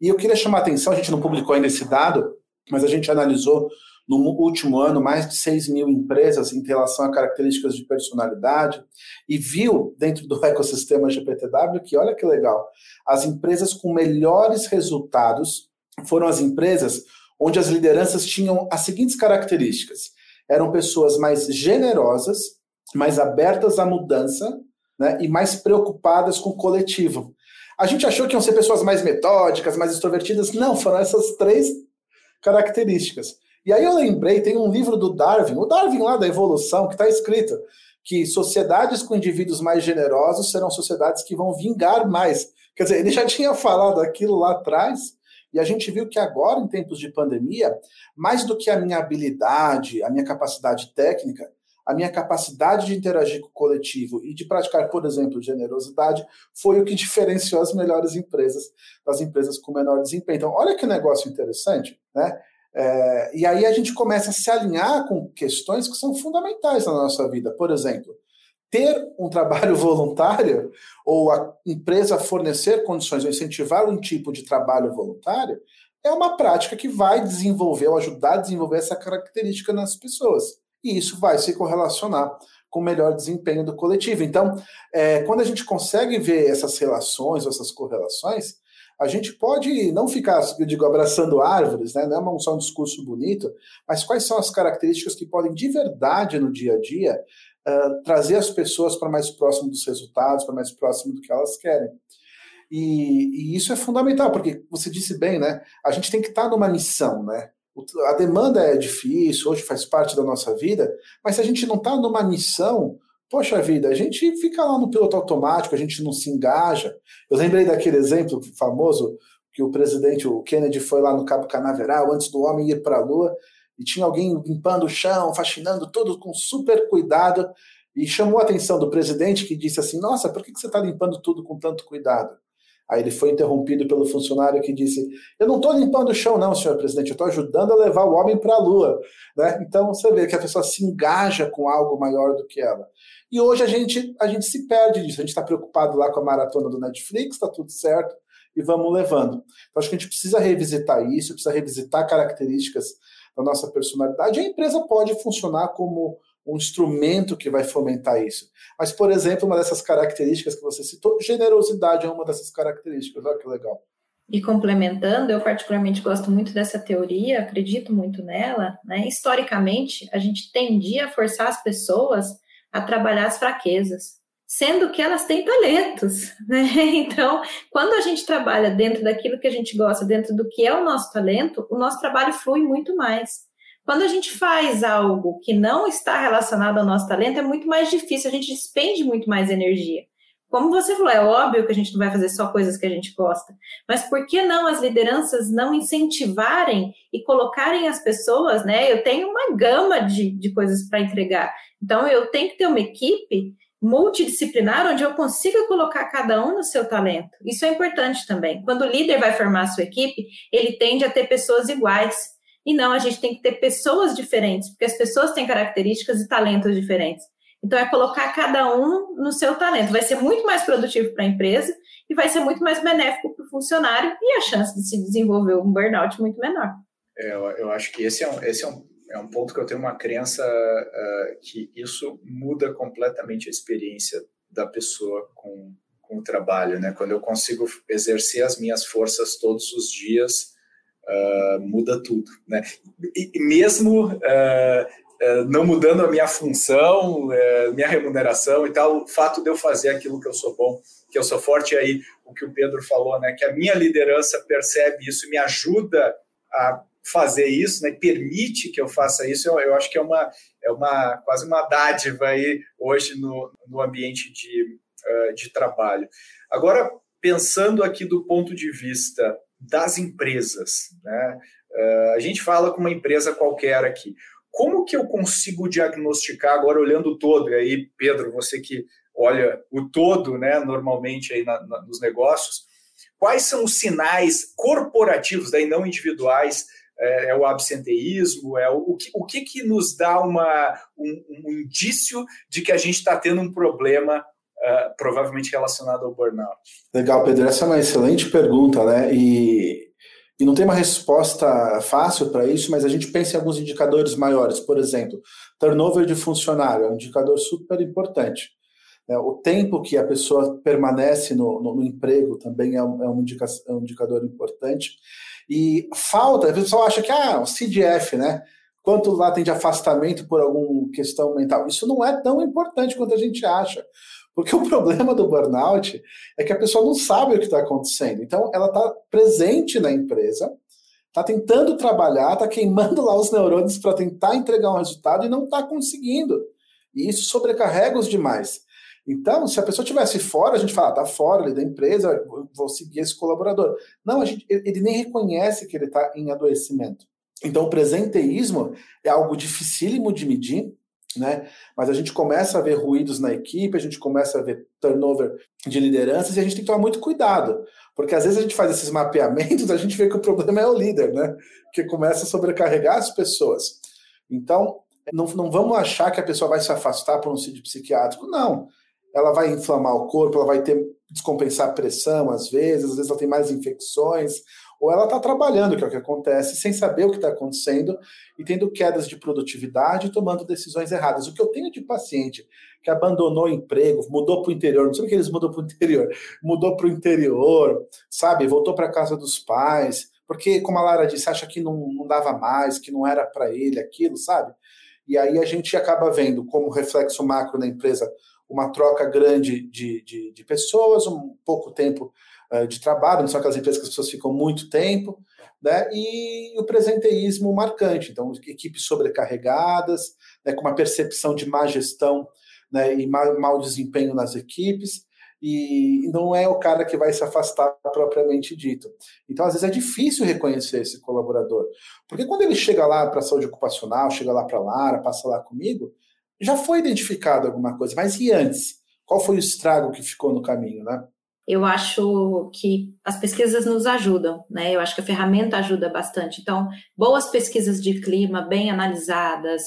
E eu queria chamar a atenção, a gente não publicou ainda esse dado, mas a gente analisou no último ano mais de 6 mil empresas em relação a características de personalidade e viu dentro do ecossistema GPTW que, olha que legal, as empresas com melhores resultados foram as empresas onde as lideranças tinham as seguintes características: eram pessoas mais generosas, mais abertas à mudança né, e mais preocupadas com o coletivo. A gente achou que iam ser pessoas mais metódicas, mais extrovertidas. Não, foram essas três características. E aí eu lembrei, tem um livro do Darwin, o Darwin lá da evolução, que está escrito que sociedades com indivíduos mais generosos serão sociedades que vão vingar mais. Quer dizer, ele já tinha falado aquilo lá atrás, e a gente viu que agora, em tempos de pandemia, mais do que a minha habilidade, a minha capacidade técnica, a minha capacidade de interagir com o coletivo e de praticar, por exemplo, generosidade, foi o que diferenciou as melhores empresas das empresas com menor desempenho. Então, olha que negócio interessante, né? É, e aí a gente começa a se alinhar com questões que são fundamentais na nossa vida. Por exemplo, ter um trabalho voluntário ou a empresa fornecer condições ou incentivar um tipo de trabalho voluntário é uma prática que vai desenvolver ou ajudar a desenvolver essa característica nas pessoas e isso vai se correlacionar com o melhor desempenho do coletivo. Então, é, quando a gente consegue ver essas relações, essas correlações, a gente pode não ficar, eu digo, abraçando árvores, né? não é só um discurso bonito, mas quais são as características que podem de verdade no dia a dia uh, trazer as pessoas para mais próximo dos resultados, para mais próximo do que elas querem. E, e, isso é fundamental, porque você disse bem, né? A gente tem que estar tá numa missão, né? a demanda é difícil, hoje faz parte da nossa vida, mas se a gente não está numa missão, poxa vida, a gente fica lá no piloto automático, a gente não se engaja. Eu lembrei daquele exemplo famoso que o presidente, o Kennedy, foi lá no Cabo Canaveral antes do homem ir para a Lua e tinha alguém limpando o chão, faxinando tudo com super cuidado e chamou a atenção do presidente que disse assim: Nossa, por que você está limpando tudo com tanto cuidado? Aí ele foi interrompido pelo funcionário que disse: Eu não estou limpando o chão, não, senhor presidente, eu estou ajudando a levar o homem para a lua. Né? Então você vê que a pessoa se engaja com algo maior do que ela. E hoje a gente, a gente se perde disso. A gente está preocupado lá com a maratona do Netflix, está tudo certo, e vamos levando. Então acho que a gente precisa revisitar isso, precisa revisitar características da nossa personalidade. A empresa pode funcionar como um instrumento que vai fomentar isso. Mas, por exemplo, uma dessas características que você citou, generosidade é uma dessas características. Olha que legal.
E complementando, eu particularmente gosto muito dessa teoria, acredito muito nela. Né? Historicamente, a gente tendia a forçar as pessoas a trabalhar as fraquezas, sendo que elas têm talentos. Né? Então, quando a gente trabalha dentro daquilo que a gente gosta, dentro do que é o nosso talento, o nosso trabalho flui muito mais. Quando a gente faz algo que não está relacionado ao nosso talento, é muito mais difícil, a gente despende muito mais energia. Como você falou, é óbvio que a gente não vai fazer só coisas que a gente gosta, mas por que não as lideranças não incentivarem e colocarem as pessoas, né? Eu tenho uma gama de, de coisas para entregar, então eu tenho que ter uma equipe multidisciplinar onde eu consiga colocar cada um no seu talento. Isso é importante também. Quando o líder vai formar a sua equipe, ele tende a ter pessoas iguais. E não, a gente tem que ter pessoas diferentes, porque as pessoas têm características e talentos diferentes. Então, é colocar cada um no seu talento. Vai ser muito mais produtivo para a empresa e vai ser muito mais benéfico para o funcionário e a chance de se desenvolver um burnout muito menor.
É, eu, eu, acho que esse é um, esse é um, é um ponto que eu tenho uma crença uh, que isso muda completamente a experiência da pessoa com, com o trabalho. Né? Quando eu consigo exercer as minhas forças todos os dias uh, muda tudo, né? E, mesmo uh, não mudando a minha função, minha remuneração e tal, o fato de eu fazer aquilo que eu sou bom, que eu sou forte, aí o que o Pedro falou, né? Que a minha liderança percebe isso e me ajuda a fazer isso, né, permite que eu faça isso, eu, eu, acho que é uma, é uma quase uma dádiva aí hoje no, no ambiente de, uh, de trabalho. Agora, pensando aqui do ponto de vista das empresas. Né? A gente fala com uma empresa qualquer aqui. Como que eu consigo diagnosticar, agora olhando todo, e aí, Pedro, você que olha o todo, né, normalmente aí na, na, nos negócios, quais são os sinais corporativos, daí não individuais, é, é o absenteísmo, é o, o, que, o que, que nos dá uma, um, um indício de que a gente está tendo um problema uh, provavelmente relacionado ao burnout?
Legal, Pedro, essa é uma excelente pergunta, né? E, e não tem uma resposta fácil para isso, mas a gente pensa em alguns indicadores maiores. Por exemplo, turnover de funcionário é um indicador super importante. É, o tempo que a pessoa permanece no, no, no emprego também é um, é, um indica, é um indicador importante. E falta, a pessoa acha que, ah, o CDF, né? Quanto lá tem de afastamento por alguma questão mental? Isso não é tão importante quanto a gente acha. Porque o problema do burnout é que a pessoa não sabe o que está acontecendo. Então, ela está presente na empresa, está tentando trabalhar, está queimando lá os neurônios para tentar entregar um resultado e não está conseguindo. E isso sobrecarrega os demais. Então, se a pessoa estivesse fora, a gente fala, tá fora ali da empresa, vou seguir esse colaborador. Não, a gente, ele nem reconhece que ele está em adoecimento. Então, o presenteísmo é algo dificílimo de medir, né? Mas a gente começa a ver ruídos na equipe, a gente começa a ver turnover de lideranças e a gente tem que tomar muito cuidado, porque às vezes a gente faz esses mapeamentos, a gente vê que o problema é o líder, né? Que começa a sobrecarregar as pessoas. Então, não, não vamos achar que a pessoa vai se afastar por um sítio psiquiátrico, não ela vai inflamar o corpo, ela vai ter descompensar a pressão às vezes, às vezes ela tem mais infecções, ou ela está trabalhando, que é o que acontece, sem saber o que está acontecendo e tendo quedas de produtividade e tomando decisões erradas. O que eu tenho de paciente que abandonou o emprego, mudou para o interior, não sei o que eles mudou para o interior, mudou para o interior, sabe, voltou para casa dos pais, porque, como a Lara disse, acha que não, não dava mais, que não era para ele aquilo, sabe? E aí a gente acaba vendo como reflexo macro na empresa uma troca grande de, de, de pessoas, um pouco tempo de trabalho, não são aquelas empresas que as pessoas ficam muito tempo, né? E o presenteísmo marcante, então equipes sobrecarregadas, né, com uma percepção de má gestão né, e mau desempenho nas equipes, e não é o cara que vai se afastar propriamente dito. Então, às vezes, é difícil reconhecer esse colaborador. Porque quando ele chega lá para a saúde ocupacional, chega lá para a Lara, passa lá comigo, já foi identificado alguma coisa, mas e antes? Qual foi o estrago que ficou no caminho, né?
Eu acho que as pesquisas nos ajudam, né? Eu acho que a ferramenta ajuda bastante. Então, boas pesquisas de clima, bem analisadas,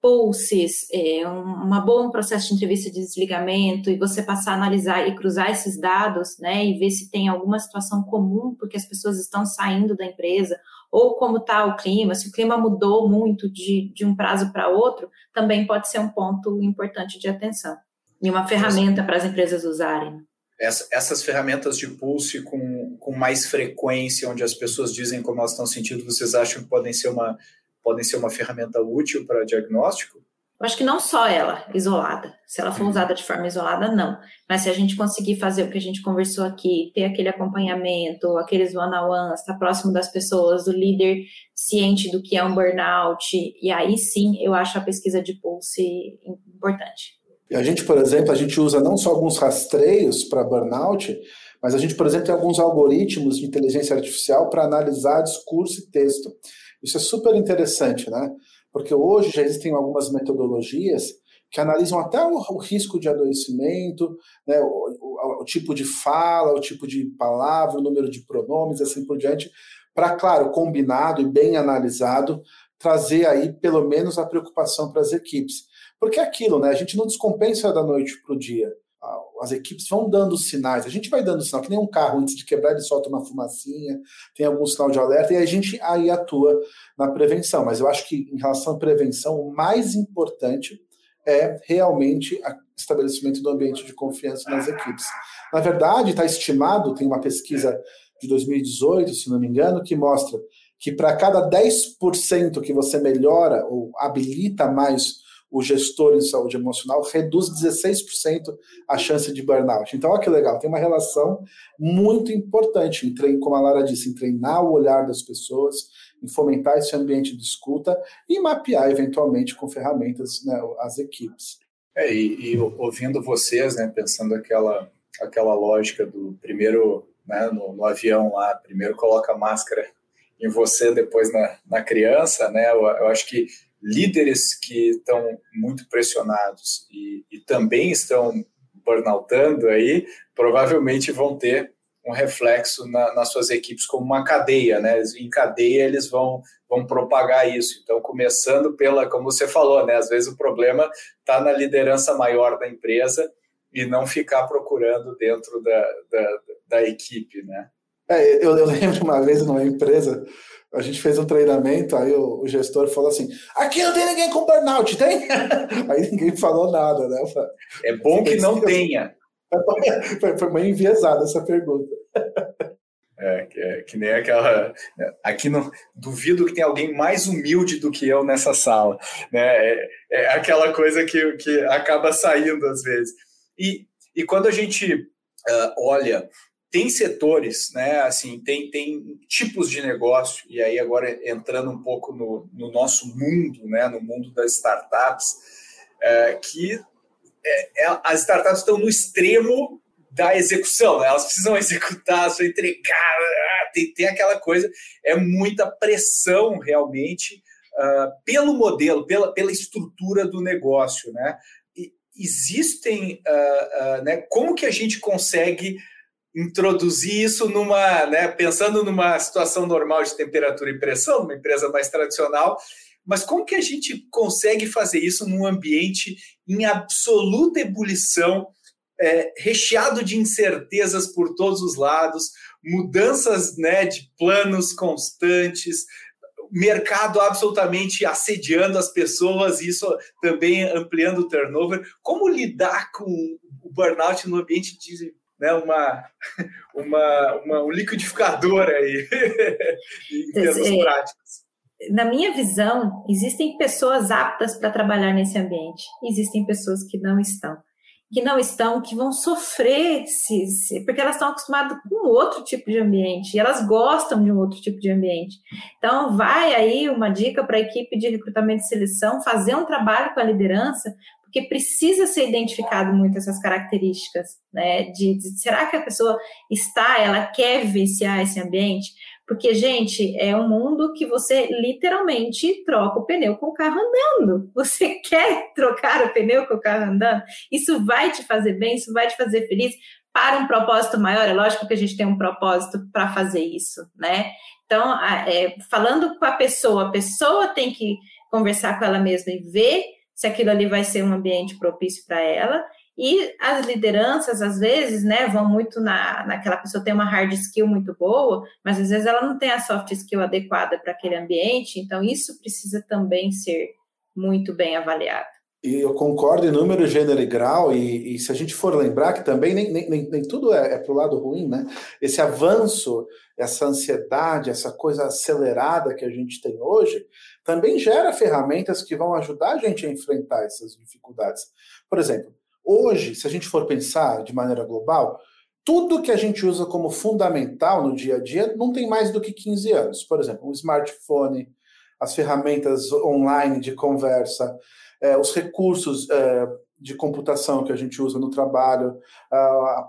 pulses, é, um uma bom processo de entrevista de desligamento e você passar a analisar e cruzar esses dados, né, e ver se tem alguma situação comum porque as pessoas estão saindo da empresa ou como está o clima, se o clima mudou muito de, de um prazo para outro, também pode ser um ponto importante de atenção e uma ferramenta para as empresas usarem.
Essa, essas ferramentas de pulse com, com mais frequência, onde as pessoas dizem como elas estão sentindo, vocês acham que podem ser uma podem ser uma ferramenta útil para diagnóstico?
Eu acho que não só ela, isolada. Se ela for uhum. usada de forma isolada, não. Mas se a gente conseguir fazer o que a gente conversou aqui, ter aquele acompanhamento, aqueles one-on-ones, estar próximo das pessoas, do líder ciente do que é um burnout, e aí sim eu acho a pesquisa de pulse importante.
A gente, por exemplo, a gente usa não só alguns rastreios para burnout, mas a gente, por exemplo, tem alguns algoritmos de inteligência artificial para analisar discurso e texto. Isso é super interessante, né? Porque hoje já existem algumas metodologias que analisam até o, o risco de adoecimento, né, o, o, o, tipo de fala, o tipo de palavra, o número de pronomes, assim por diante, para, claro, combinado e bem analisado, trazer aí pelo menos a preocupação para as equipes. Porque é aquilo, né? A gente não descompensa da noite para o dia as equipes vão dando sinais, a gente vai dando sinal, que nem um carro, antes de quebrar, ele solta uma fumacinha, tem algum sinal de alerta, e a gente aí atua na prevenção. Mas eu acho que em relação à prevenção, o mais importante é realmente o estabelecimento do ambiente de confiança nas equipes. Na verdade, está estimado, tem uma pesquisa de 2018, se não me engano, que mostra que para cada 10% que você melhora ou habilita mais o gestor em saúde emocional reduz 16% a chance de burnout. Então, olha que legal, tem uma relação muito importante, em, como a Lara disse, em treinar o olhar das pessoas, em fomentar esse ambiente de escuta e mapear, eventualmente, com ferramentas, né, as equipes.
É, e, e, ouvindo vocês, né, pensando aquela, aquela lógica do primeiro, né, no, no avião lá, primeiro coloca a máscara em você, depois na, na criança, né, eu, eu acho que líderes que estão muito pressionados e, e também estão burnoutando aí, provavelmente vão ter um reflexo na, nas suas equipes como uma cadeia, né? Em cadeia eles vão, vão propagar isso. Então, começando pela, como você falou, né? Às vezes o problema está na liderança maior da empresa e não ficar procurando dentro da, da, da equipe, né?
É, eu, eu, lembro uma vez numa empresa, a gente fez um treinamento, aí o, o, gestor falou assim: aqui não tem ninguém com burnout, tem? Aí ninguém falou nada, né? Falei,
é bom que não tenha.
Foi, foi meio enviesada essa pergunta.
É, é, que nem aquela. Aqui não duvido que tenha alguém mais humilde do que eu nessa sala. Né? É, é aquela coisa que, que acaba saindo às vezes. E, e quando a gente uh, olha, tem setores, né? Assim, tem, tem tipos de negócio, e aí agora entrando um pouco no, no nosso mundo, né? No mundo das startups, uh, que é, é, as startups estão no extremo da execução, né? elas precisam executar, precisam entregar, ah, tem, tem aquela coisa, é muita pressão realmente uh, pelo modelo, pela, pela estrutura do negócio, né? E existem, uh, uh, né? Como que a gente consegue introduzir isso numa, né? Pensando numa situação normal de temperatura e pressão, numa empresa mais tradicional, mas como que a gente consegue fazer isso num ambiente em absoluta ebulição, é, recheado de incertezas por todos os lados, mudanças né, de planos constantes, mercado absolutamente assediando as pessoas, isso também ampliando o turnover. Como lidar com o burnout no ambiente de né, uma, uma, uma, um liquidificador aí, em termos é, práticos?
na minha visão, existem pessoas aptas para trabalhar nesse ambiente, existem pessoas que não estão. Que não estão, que vão sofrer, se, se, porque elas estão acostumadas com outro tipo de ambiente, e elas gostam de um outro tipo de ambiente. Então, vai aí uma dica para a equipe de recrutamento e seleção fazer um trabalho com a liderança, porque precisa ser identificado muito essas características, né? De, de será que a pessoa está, ela quer vivenciar esse ambiente? Porque, gente, é um mundo que você literalmente troca o pneu com o carro andando. Você quer trocar o pneu com o carro andando? Isso vai te fazer bem, isso vai te fazer feliz para um propósito maior. É lógico que a gente tem um propósito para fazer isso, né? Então, é, falando com a pessoa, a pessoa tem que conversar com ela mesma e ver se aquilo ali vai ser um ambiente propício para ela e as lideranças, às vezes, né, vão muito na, naquela pessoa tem uma hard skill muito boa, mas às vezes ela não tem a soft skill adequada para aquele ambiente, então isso precisa também ser muito bem avaliado.
E eu concordo em número, gênero e grau, e, e se a gente for lembrar que também nem, nem, nem, tudo é, é para o lado ruim, né? Esse avanço, essa ansiedade, essa coisa acelerada que a gente tem hoje, também gera ferramentas que vão ajudar a gente a enfrentar essas dificuldades. Por exemplo, Hoje, se a gente for pensar de maneira global, tudo que a gente usa como fundamental no dia a dia não tem mais do que 15 anos. Por exemplo, o smartphone, as ferramentas online de conversa, é, os recursos é, de computação que a gente usa no trabalho,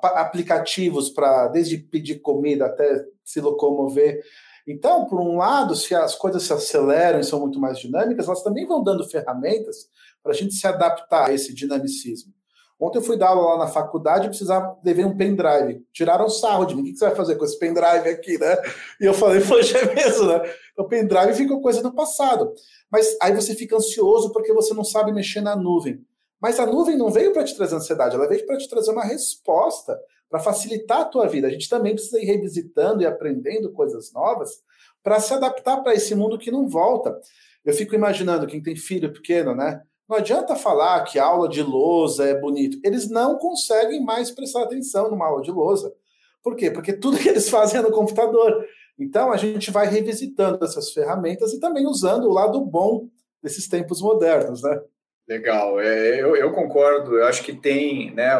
aplicativos para desde pedir comida até se locomover. Então, por um lado, se as coisas se aceleram e são muito mais dinâmicas, elas também vão dando ferramentas para a gente se adaptar a esse dinamicismo. Ontem eu fui dar aula lá na faculdade e precisava levar um pendrive. Tiraram sarro de mim. O que você vai fazer com esse pendrive aqui, né? E eu falei, poxa, é mesmo, né? O pendrive ficou coisa do passado. Mas aí você fica ansioso porque você não sabe mexer na nuvem. Mas a nuvem não veio para te trazer ansiedade, ela veio para te trazer uma resposta, para facilitar a tua vida. A gente também precisa ir revisitando e aprendendo coisas novas para se adaptar para esse mundo que não volta. Eu fico imaginando quem tem filho pequeno, né? Não adianta falar que aula de lousa é bonito. Eles não conseguem mais prestar atenção numa aula de lousa. Por quê? Porque tudo que eles fazem é no computador. Então a gente vai revisitando essas ferramentas e também usando o lado bom desses tempos modernos, né?
Legal, é, eu, eu, concordo. Eu acho que tem, né?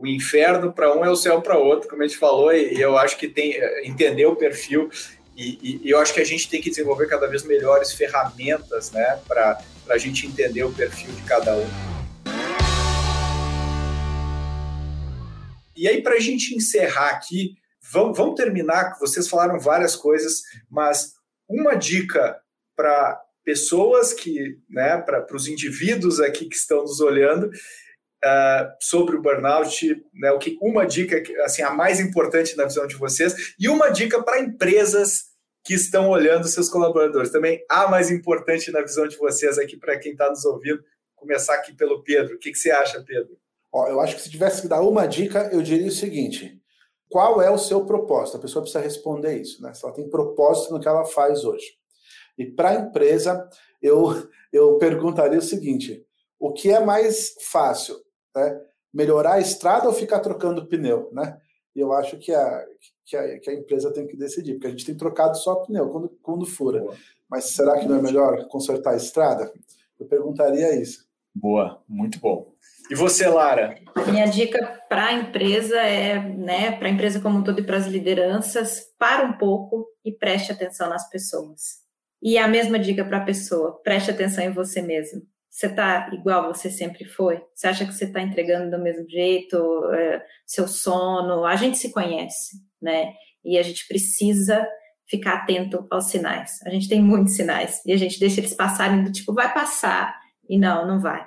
O inferno para um é o céu para outro, como a gente falou, e, eu acho que tem é, entender o perfil e, e, eu acho que a gente tem que desenvolver cada vez melhores ferramentas, né, para a gente entender o perfil de cada um. E aí, para a gente encerrar aqui, vamos, vamos terminar. Vocês falaram várias coisas, mas uma dica para pessoas que, né, para os indivíduos aqui que estão nos olhando, uh, sobre o burnout, né, o que uma dica assim a mais importante na visão de vocês e uma dica para empresas que estão olhando seus colaboradores. Também a mais importante na visão de vocês aqui para quem está nos ouvindo. Começar aqui pelo Pedro. O que, que você acha, Pedro?
Ó, eu acho que se tivesse que dar uma dica, eu diria o seguinte: qual é o seu propósito? A pessoa precisa responder isso, né? Se ela tem propósito no que ela faz hoje. E para a empresa, eu, eu perguntaria o seguinte: o que é mais fácil? Né? Melhorar a estrada ou ficar trocando pneu? Né? E eu acho que a, que, a, que a empresa tem que decidir, porque a gente tem trocado só pneu quando, quando fura. Boa. Mas será que não é melhor consertar a estrada? Eu perguntaria isso.
Boa, muito bom. E você, Lara?
Minha dica para a empresa é, né, para a empresa como um todo e para as lideranças, para um pouco e preste atenção nas pessoas. E a mesma dica para a pessoa: preste atenção em você mesmo. Você está igual você sempre foi? Você acha que você está entregando do mesmo jeito? É, seu sono? A gente se conhece, né? E a gente precisa ficar atento aos sinais. A gente tem muitos sinais e a gente deixa eles passarem do tipo, vai passar. E não, não vai.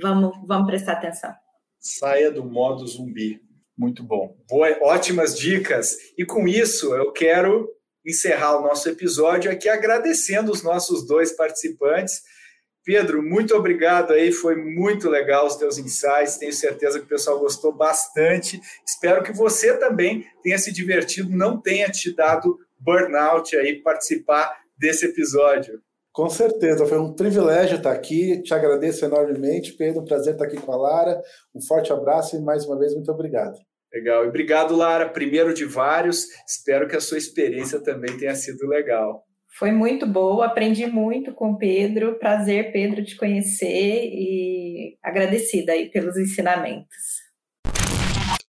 Vamos, vamos prestar atenção.
Saia do modo zumbi. Muito bom. Boa, ótimas dicas. E com isso, eu quero encerrar o nosso episódio aqui agradecendo os nossos dois participantes. Pedro, muito obrigado aí, foi muito legal os teus insights, tenho certeza que o pessoal gostou bastante. Espero que você também tenha se divertido, não tenha te dado burnout aí participar desse episódio.
Com certeza, foi um privilégio estar aqui. Te agradeço enormemente, Pedro. Prazer estar aqui com a Lara. Um forte abraço e mais uma vez muito obrigado.
Legal. E obrigado, Lara. Primeiro de vários. Espero que a sua experiência também tenha sido legal.
Foi muito boa, aprendi muito com o Pedro. Prazer, Pedro, te conhecer e agradecida aí pelos ensinamentos.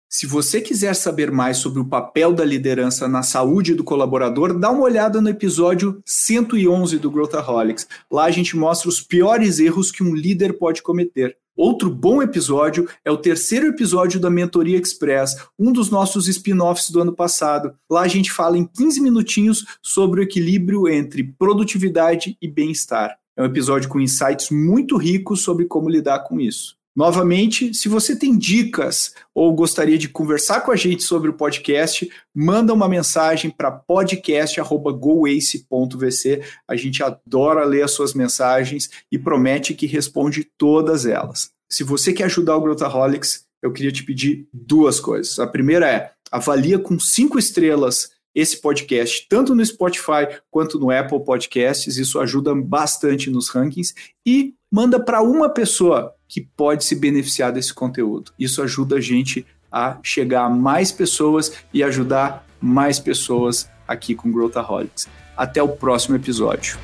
Se você quiser saber mais sobre o papel da liderança na saúde do colaborador, dá uma olhada no episódio 111 do Growthaholics. Lá a gente mostra os piores erros que um líder pode cometer. Outro bom episódio é o terceiro episódio da Mentoria Express, um dos nossos spin-offs do ano passado. Lá a gente fala em 15 minutinhos sobre o equilíbrio entre produtividade e bem-estar. É um episódio com insights muito ricos sobre como lidar com isso. Novamente, se você tem dicas ou gostaria de conversar com a gente sobre o podcast, manda uma mensagem para podcast@goace.vc. A gente adora ler as suas mensagens e promete que responde todas elas. Se você quer ajudar o Growthaholics, eu queria te pedir duas coisas. A primeira é avalia com cinco estrelas esse podcast, tanto no Spotify quanto no Apple Podcasts. Isso ajuda bastante nos rankings. E manda para uma pessoa que pode se beneficiar desse conteúdo. Isso ajuda a gente a chegar a mais pessoas e ajudar mais pessoas aqui com Growthaholics. Até o próximo episódio.